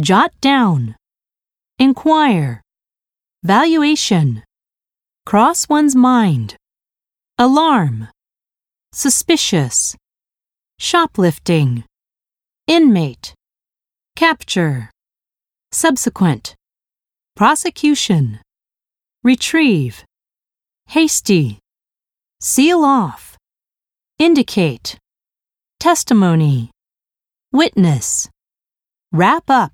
jot down, inquire, valuation, cross one's mind, alarm, suspicious, shoplifting, inmate, capture, subsequent, prosecution, retrieve, hasty, seal off, indicate, testimony, witness, Wrap up.